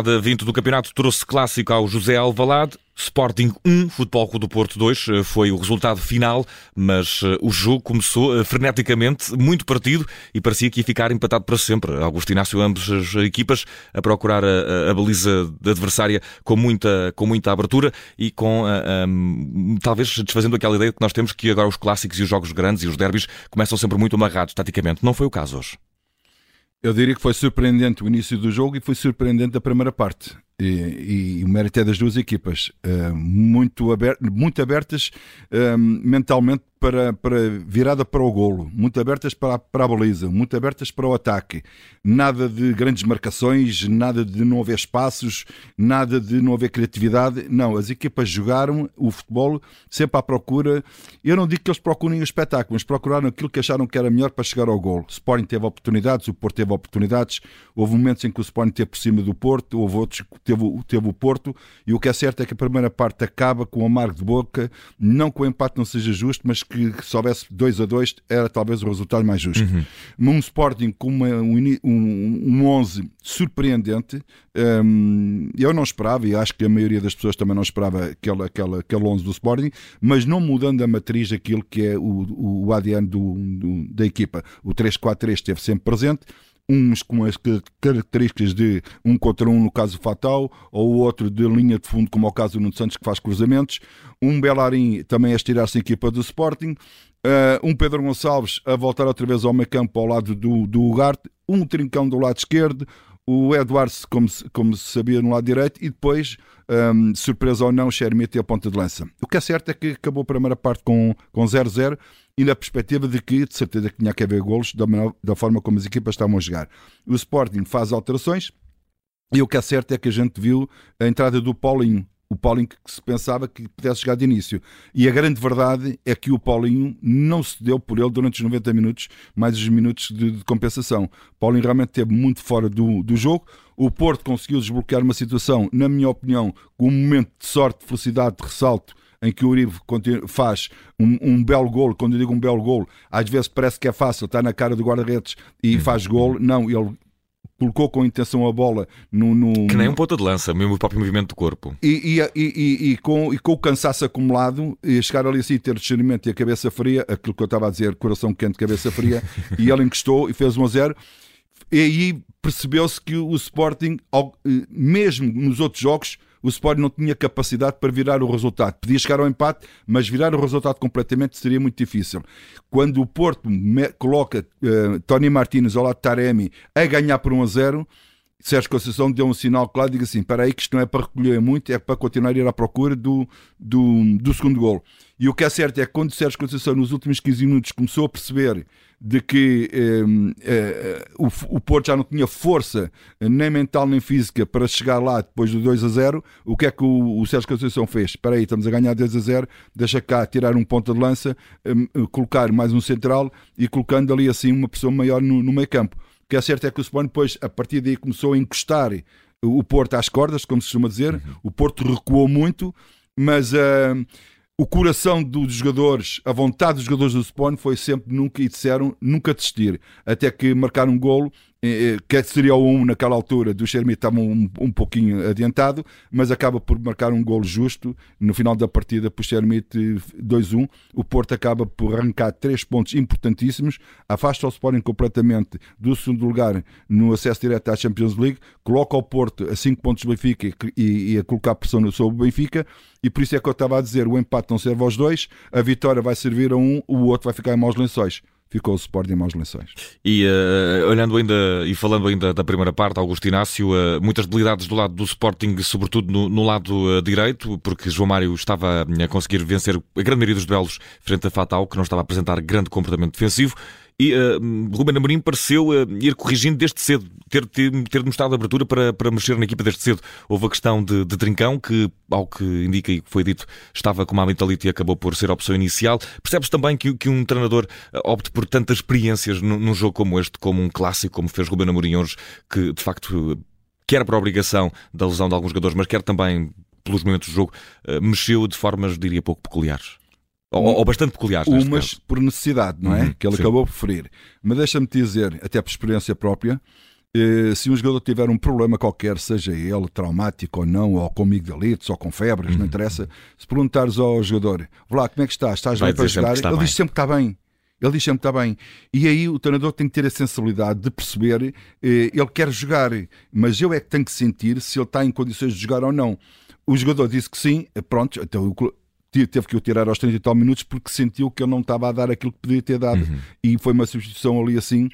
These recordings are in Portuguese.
jornada 20 do campeonato trouxe clássico ao José Alvalade. Sporting 1, Futebol Clube do Porto 2 eh, foi o resultado final, mas uh, o jogo começou uh, freneticamente, muito partido e parecia que ia ficar empatado para sempre. Augusto Inácio, ambas as equipas a procurar a, a, baliza da adversária com muita, com muita abertura e com um, talvez desfazendo aquela ideia que nós temos que agora os clássicos e os jogos grandes e os derbys começam sempre muito amarrados taticamente. Não foi o caso hoje. Eu diria que foi surpreendente o início do jogo e foi surpreendente a primeira parte. E, e, o mérito é das duas equipas, uh, muito, muito abertas uh, mentalmente para, para virada para o golo, muito abertas para, para a baliza, muito abertas para o ataque. Nada de grandes marcações, nada de não haver espaços, nada de não haver criatividade. Não, as equipas jogaram o futebol sempre à procura. Eu não digo que eles procurem o espetáculo, mas procuraram aquilo que acharam que era melhor para chegar ao golo. O Sporting teve oportunidades, o Porto teve oportunidades. Houve momentos em que o Sporting teve por cima do Porto, houve outros que teve, teve o Porto. E o que é certo é que a primeira parte acaba com o amargo de boca, não que o empate não seja justo, mas que, se houvesse 2 a 2 era talvez o resultado mais justo. Uhum. Um Sporting com uma, um, um 11 surpreendente, um, eu não esperava, e acho que a maioria das pessoas também não esperava aquele, aquele, aquele 11 do Sporting, mas não mudando a matriz daquilo que é o, o ADN do, do, da equipa. O 3-4-3 esteve sempre presente uns com as características de um contra um, no caso Fatal, ou outro de linha de fundo, como é o caso do Nuno Santos, que faz cruzamentos, um Belarim também a estirar-se a equipa do Sporting, uh, um Pedro Gonçalves a voltar outra vez ao meio campo ao lado do, do Ugarte, um Trincão do lado esquerdo, o Eduardo, como, como se sabia, no lado direito, e depois, um, surpresa ou não, Xermete a ponta de lança. O que é certo é que acabou a primeira parte com 0-0 com e na perspectiva de que, de certeza, que tinha que haver golos da, da forma como as equipas estavam a jogar. O Sporting faz alterações e o que é certo é que a gente viu a entrada do Paulinho. O Paulinho que se pensava que pudesse chegar de início. E a grande verdade é que o Paulinho não se deu por ele durante os 90 minutos, mais os minutos de, de compensação. O Paulinho realmente esteve muito fora do, do jogo. O Porto conseguiu desbloquear uma situação, na minha opinião, com um momento de sorte, de felicidade, de ressalto, em que o Uribe faz um, um, belo gol, quando eu digo um belo gol, às vezes parece que é fácil, está na cara do guarda-redes e uhum. faz gol, não, ele colocou com intenção a bola no, no, Que nem um ponta de lança, mesmo o próprio movimento do corpo. E, e, e, e, com, e com o cansaço acumulado, e chegar ali assim, ter discernimento e a cabeça fria, aquilo que eu estava a dizer, coração quente, cabeça fria, e ele encostou e fez 1 a 0. E aí percebeu-se que o Sporting, eh, mesmo nos outros jogos, o Sporting não tinha capacidade para virar o resultado. Podia chegar ao empate, mas virar o resultado completamente seria muito difícil. Quando o Porto coloca uh, Tony Martínez ao lado de Taremi a ganhar por 1 a 0, Sérgio Conceição deu um sinal claro, diga assim, para aí que isto não é para recolher muito, é para continuar a ir à procura do, do, do segundo gol. E o que é certo é que quando o Sérgio Conceição nos últimos 15 minutos começou a perceber de que eh, eh, o, o Porto já não tinha força, nem mental nem física, para chegar lá depois do 2 a 0. O que é que o, o Sérgio Conceição fez? Espera aí, estamos a ganhar 2 a 0, deixa cá tirar um ponta de lança, eh, colocar mais um central e colocando ali assim uma pessoa maior no, no meio campo. O que é certo é que o Sporting depois, a partir daí, começou a encostar o Porto às cordas, como se costuma dizer. Uhum. O Porto recuou muito, mas uh, o coração dos jogadores, a vontade dos jogadores do Spawn foi sempre nunca, e disseram, nunca desistir. Até que marcaram um golo que seria o 1 naquela altura do Xermi estava um, um pouquinho adiantado, mas acaba por marcar um golo justo no final da partida por Xermi 2-1. O Porto acaba por arrancar três pontos importantíssimos, afasta o Sporting completamente do segundo lugar no acesso direto à Champions League, coloca o Porto a 5 pontos do Benfica e, e, a colocar pressão sobre o Benfica, e por isso é que eu estava a dizer: o empate não serve aos dois, a vitória vai servir a um, o outro vai ficar em maus lençóis ficou o Sporting maus lençóis. E uh, olhando ainda e falando ainda da primeira parte, Augusto Inácio, uh, muitas debilidades do lado do Sporting, sobretudo no, no lado uh, direito, porque João Mário estava a conseguir vencer a grande maioria dos duelos frente a Fatal, que não estava a apresentar grande comportamento defensivo. E uh, Ruben Amorim pareceu uh, ir corrigindo desde cedo, ter, ter, ter mostrado abertura para, para mexer na equipa desde cedo. Houve a questão de, de Trincão, que, ao que indica e que foi dito, estava com uma mentalidade e acabou por ser a opção inicial. Percebe-se também que, que um treinador eh, opte por tantas experiências num, num jogo como este, como um clássico, como fez Ruben Amorim hoje, que de facto quer por obrigação da lesão de alguns jogadores, mas quer também pelos momentos do jogo, mexeu de formas, diria, pouco peculiares. Ou, ou, bastante peculiares. Umas por necessidade, não é? Uhum, que ele sim. acabou por preferir. Mas deixa-me dizer, até por experiência própria, eh, se um jogador tiver um problema qualquer, seja ele traumático ou não, ou com amigdalites, ou com febres, uhum. não interessa, se perguntares ao jogador, lá, como é que estás? Estás bem para jogar? Ele bem. diz sempre que está bem. Ele diz sempre que está bem. E aí o treinador tem que ter a sensibilidade de perceber, eh, ele quer jogar, mas eu é que tenho que sentir se ele está em condições de jogar ou não. O jogador disse que sim, pronto, então teve que o tirar aos 30 e tal minutos porque sentiu que ele não estava a dar aquilo que podia ter dado. Uhum. E foi uma substituição ali assim,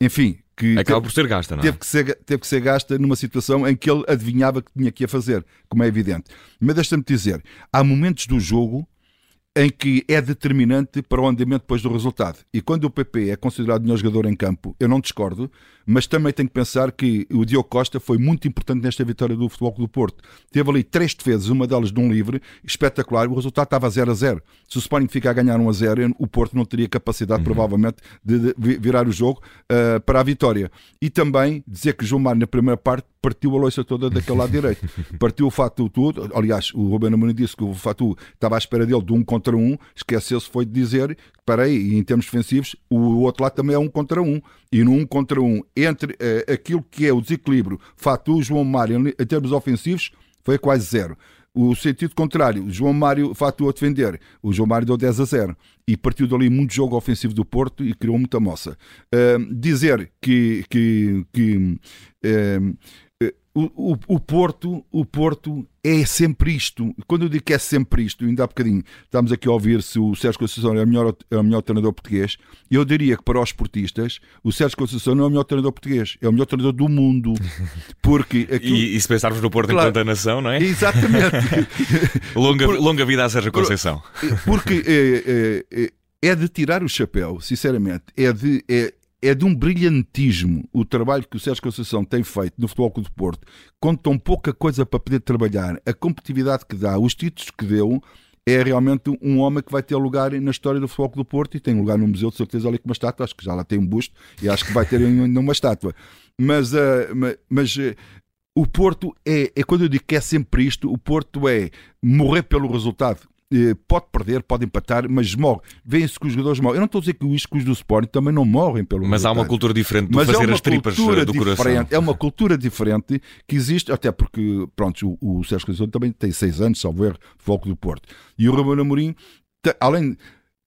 enfim, que acaba teve, por ser gasta, não é? Teve que ser, teve que ser gasta numa situação em que ele adivinhava que tinha que a fazer, como é evidente. Mas deixa-me dizer, há momentos do jogo em que é determinante para o andamento depois do resultado. E quando o PP é considerado melhor jogador em campo, eu não discordo, mas também tenho que pensar que o Diogo Costa foi muito importante nesta vitória do Futebol do Porto. Teve ali três defesas, uma delas de um livre, espetacular, o resultado estava 0 a 0. Se o Sporting fica a ganhar 1 a 0, o Porto não teria capacidade, uhum. provavelmente, de, virar o jogo uh, para a vitória. E também dizer que João Mário, na primeira parte, partiu a loiça toda daquele lado direito. Partiu o Fatu tudo. Aliás, o Ruben Amorim disse que o Fatu estava à espera dele de um contra um. Esqueceu-se foi de dizer para aí, em termos defensivos, o outro lado também é um contra um. E no um contra um, entre uh, aquilo que é o desequilíbrio Fatu, João Mário, em termos ofensivos, foi quase zero. O sentido contrário, o João Mário fatou a defender, o João Mário deu 10 a 0 e partiu dali muito jogo ofensivo do Porto e criou muita moça. Uh, dizer que, que, que uh, o, o, o, Porto, o Porto é sempre isto. Quando eu digo que é sempre isto, ainda há bocadinho estamos aqui a ouvir se o Sérgio Conceição é o melhor, é o melhor treinador português. Eu diria que para os esportistas, o Sérgio Conceição não é o melhor treinador português, é o melhor treinador do mundo. Porque aquilo... e, e, se pensarmos no Porto claro, enquanto a nação, não é? Exatamente. longa, Por... longa vida a Sérgio Conceição. Porque é, é, é, é de tirar o chapéu, sinceramente. É de. É, é de um brilhantismo o trabalho que o Sérgio Conceição tem feito no Futebol Clube de Porto, com tão pouca coisa para poder trabalhar, a competitividade que dá, os títulos que deu, é realmente um homem que vai ter lugar na história do Futebol Clube do Porto e tem lugar no museu, de certeza, ali com uma estátua. Acho que já lá tem um busto e acho que vai ter ainda uma estátua. Mas, uh, mas uh, o Porto é, é, quando eu digo que é sempre isto, o Porto é morrer pelo resultado. Eh, pode perder, pode empatar, mas morre. Vêem-se que os jogadores morrem. Eu não estou a dizer que os iscos do Sporting também não morrem pelo Mas há uma cultura diferente de é fazer é as tripas do coração. É uma cultura diferente que existe, até porque, pronto, o, o Sérgio Conceição também tem seis anos, salvo erro, foco do Porto. E o Ramon Amorim, além...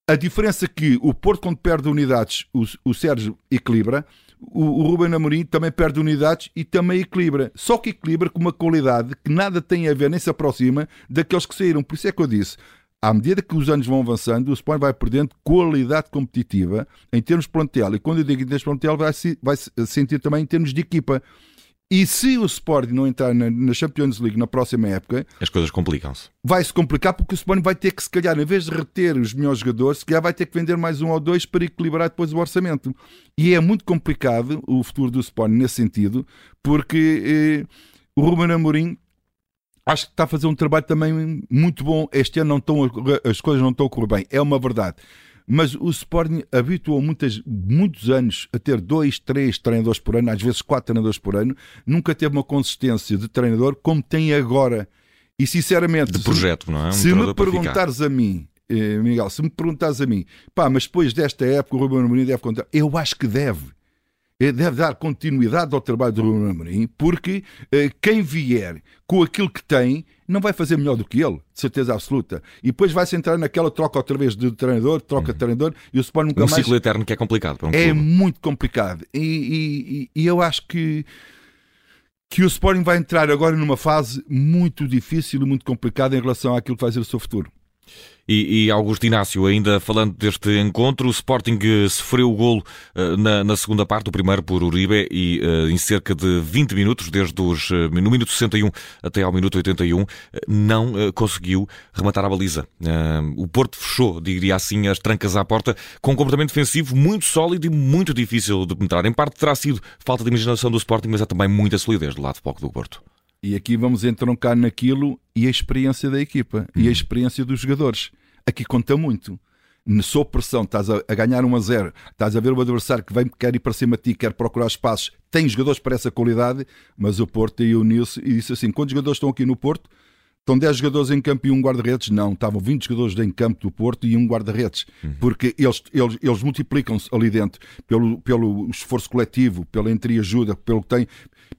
A diferença é que o Porto, quando perde unidades, o, o Sérgio equilibra, o, o Ruben Amorim também perde unidades e também equilibra. Só que equilibra com uma qualidade que nada tem a ver, nem se aproxima daqueles que saíram. Por isso é que eu disse, à medida que os anos vão avançando, o Sporting vai perdendo qualidade competitiva em termos de plantel. E quando eu digo em termos de plantel, vai, vai sentir também em termos de equipa. E se o Sporting não entrar na, na Champions League na próxima época, as coisas complicam-se. Vai-se complicar porque o Sporting vai ter que, se calhar, em vez de reter os melhores jogadores, se calhar vai ter que vender mais um ou dois para equilibrar depois o orçamento. E é muito complicado o futuro do Sporting nesse sentido, porque eh, o Ruben Amorim acho que está a fazer um trabalho também muito bom. Este ano não estão, as coisas não estão a correr bem, é uma verdade. Mas o Sporting habituou muitas, muitos anos a ter dois, três treinadores por ano, às vezes quatro treinadores por ano. Nunca teve uma consistência de treinador como tem agora. E sinceramente, de projeto, não é? Um se me perguntares a mim, eh, Miguel, se me perguntares a mim, pá, mas depois desta época o Ruben Amorim deve contar, eu acho que deve. Eh, deve dar continuidade ao trabalho do Ruben Amorim, porque eh, quem vier com aquilo que tem não vai fazer melhor do que ele, de certeza absoluta. E depois vai-se entrar naquela troca outra vez de treinador, troca uhum. de treinador, e o Sporting nunca um mais... Um ciclo eterno que é complicado para um É clube. muito complicado. E, e, e eu acho que que o Sporting vai entrar agora numa fase muito difícil e muito complicada em relação àquilo que vai ser o seu futuro. E, e, Augusto Inácio, ainda falando deste encontro, o Sporting eh, sofreu o golo uh, na, na, segunda parte, o primeiro por Uribe, e uh, em cerca de 20 minutos, desde os, no minuto 61 até ao minuto 81, não conseguiu rematar a baliza. o Porto fechou, diria assim, as trancas à porta, com um comportamento defensivo muito sólido e muito difícil de penetrar. Em parte terá sido falta de imaginação do Sporting, mas há também muita solidez do lado do Porto. E aqui vamos entroncar naquilo e a experiência da equipa e a uhum. experiência dos jogadores. Aqui conta muito. Sob pressão, estás a, ganhar 1 a 0, estás a ver o adversário que vem, quer ir para cima de ti, quer procurar espaços, tem jogadores para essa qualidade, mas o Porto e o Nilson e disse assim: quantos jogadores estão aqui no Porto? Estão 10 jogadores em campo e um guarda-redes? Não, estavam 20 jogadores em campo do Porto e um guarda-redes. Uhum. Porque eles, eles, eles multiplicam-se ali dentro pelo, pelo esforço coletivo, pela entreajuda, pelo que tem,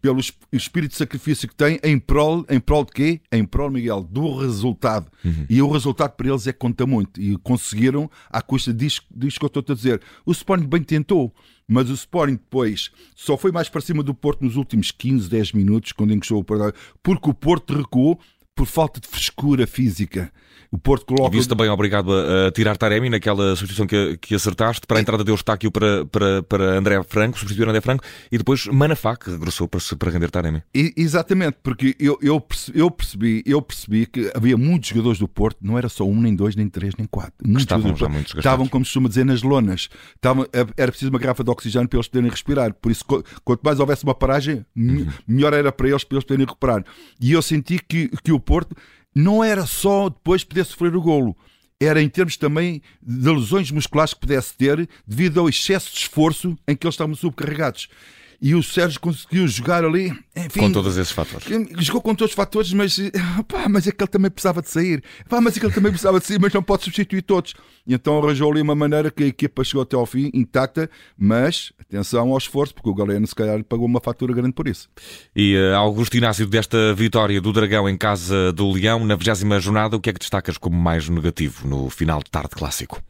pelo espírito de sacrifício que tem em prol, em prol de quê? Em prol, Miguel, do resultado. Uhum. E o resultado para eles é que conta muito. E conseguiram à custa disso, disso que eu estou a dizer. O Sporting bem tentou, mas o Sporting depois só foi mais para cima do Porto nos últimos 15, 10 minutos, quando encostou o Porto, porque o Porto recuou por falta de frescura física. O Porto coloca. E isso também obrigado a, a, tirar Taremi naquela substituição que, que acertaste para a entrada de Eustáquio para, para, para André Franco, substituir André Franco, e depois Manafá, que regressou para, para render Taremi. E, exatamente, porque eu, eu, percebi, eu, percebi, eu percebi que havia muitos jogadores do Porto, não era só um, nem dois, nem três, nem quatro. Muitos estavam já muito Estavam, como se costuma dizer, nas lonas. Estavam, era preciso uma garrafa de oxigênio para eles poderem respirar. Por isso, quanto mais houvesse uma paragem, uhum. melhor era para eles, para eles poderem recuperar. E eu senti que, que o Porto não era só depois poder sofrer o golo, era em termos também de lesões musculares que pudesse ter devido ao excesso de esforço em que eles estavam subcarregados e o Sérgio conseguiu jogar ali. Enfim, com todos esses fatores. Jogou com todos os fatores, mas, pá, mas é que ele também precisava de sair. Pá, mas é que ele também precisava de sair, mas não pode substituir todos. E então arranjou ali uma maneira que a equipa chegou até ao fim, intacta, mas atenção ao esforço, porque o Galeno se calhar pagou uma fatura grande por isso. E uh, Augusto Inácio, desta vitória do Dragão em casa do Leão, na 20 jornada, o que é que destacas como mais negativo no final de tarde clássico?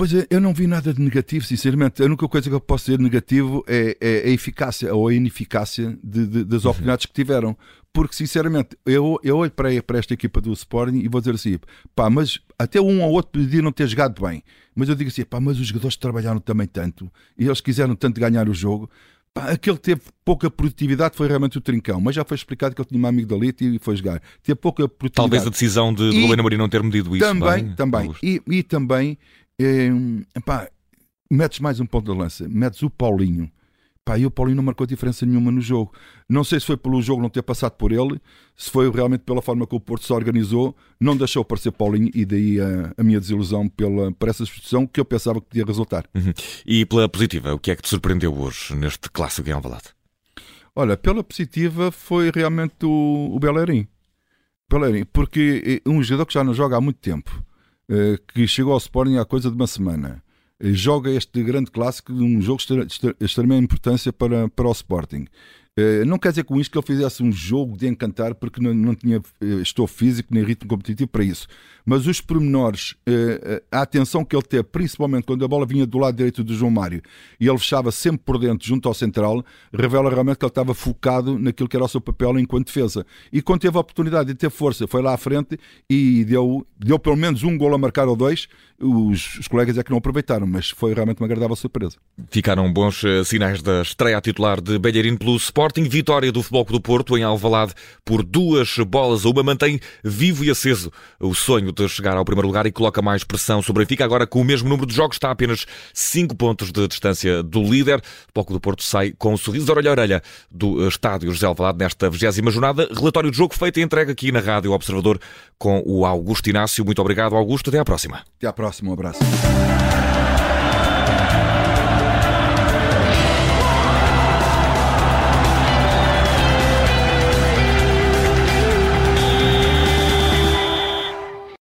Pois é, eu não vi nada de negativo, sinceramente. A única coisa que eu posso dizer negativo é, é a eficácia ou a ineficácia de, de, das uhum. oportunidades que tiveram. Porque, sinceramente, eu, eu olho para, para esta equipa do Sporting e vou dizer assim: pá, mas até um ou outro podia não ter jogado bem. Mas eu digo assim: pá, mas os jogadores trabalharam também tanto e eles quiseram tanto ganhar o jogo. Pá, aquele que teve pouca produtividade foi realmente o Trincão, mas já foi explicado que ele tinha uma amigdalite e foi jogar. Teve pouca produtividade. Talvez a decisão de, de Amorim não ter medido isso. Também, bem, também. E, e, também é, epá, metes mais um ponto de lança, metes o Paulinho. Pá, e o Paulinho não marcou diferença nenhuma no jogo. Não sei se foi pelo jogo não ter passado por ele, se foi realmente pela forma que o Porto se organizou, não deixou aparecer Paulinho e daí a, a minha desilusão pela, por essa substituição que eu pensava que podia resultar. Uhum. E pela positiva, o que é que te surpreendeu hoje neste clássico em Alvalade? Olha, pela positiva foi realmente o, o Bellerin. Bellerin, porque é um jogador que já não joga há muito tempo eh, que chegou ao Sporting há coisa de uma semana. Eh, joga este grande clássico, um jogo de extrema importância para, para o Sporting. Eh, não quer dizer com isto que ele fizesse um jogo de encantar, porque não, não tinha estou físico nem ritmo competitivo para isso. Mas os pormenores, a atenção que ele teve, principalmente quando a bola vinha do lado direito do João Mário e ele fechava sempre por dentro, junto ao central, revela realmente que ele estava focado naquilo que era o seu papel enquanto defesa. E quando teve a oportunidade de ter força, foi lá à frente e deu, deu pelo menos um gol a marcar ou dois. Os, os colegas é que não aproveitaram, mas foi realmente uma agradável surpresa. Ficaram bons sinais da estreia titular de Belharino pelo Sport. Sporting, vitória do Futebol do Porto em Alvalade por duas bolas a uma, mantém vivo e aceso o sonho de chegar ao primeiro lugar e coloca mais pressão sobre a Benfica. Agora, com o mesmo número de jogos, está a apenas 5 pontos de distância do líder. O Futebol do Porto sai com um sorriso de orelha a orelha do estádio José Alvalade nesta 20 jornada. Relatório de jogo feito e entregue aqui na Rádio Observador com o Augusto Inácio. Muito obrigado, Augusto. Até à próxima. Até à próxima. Um abraço.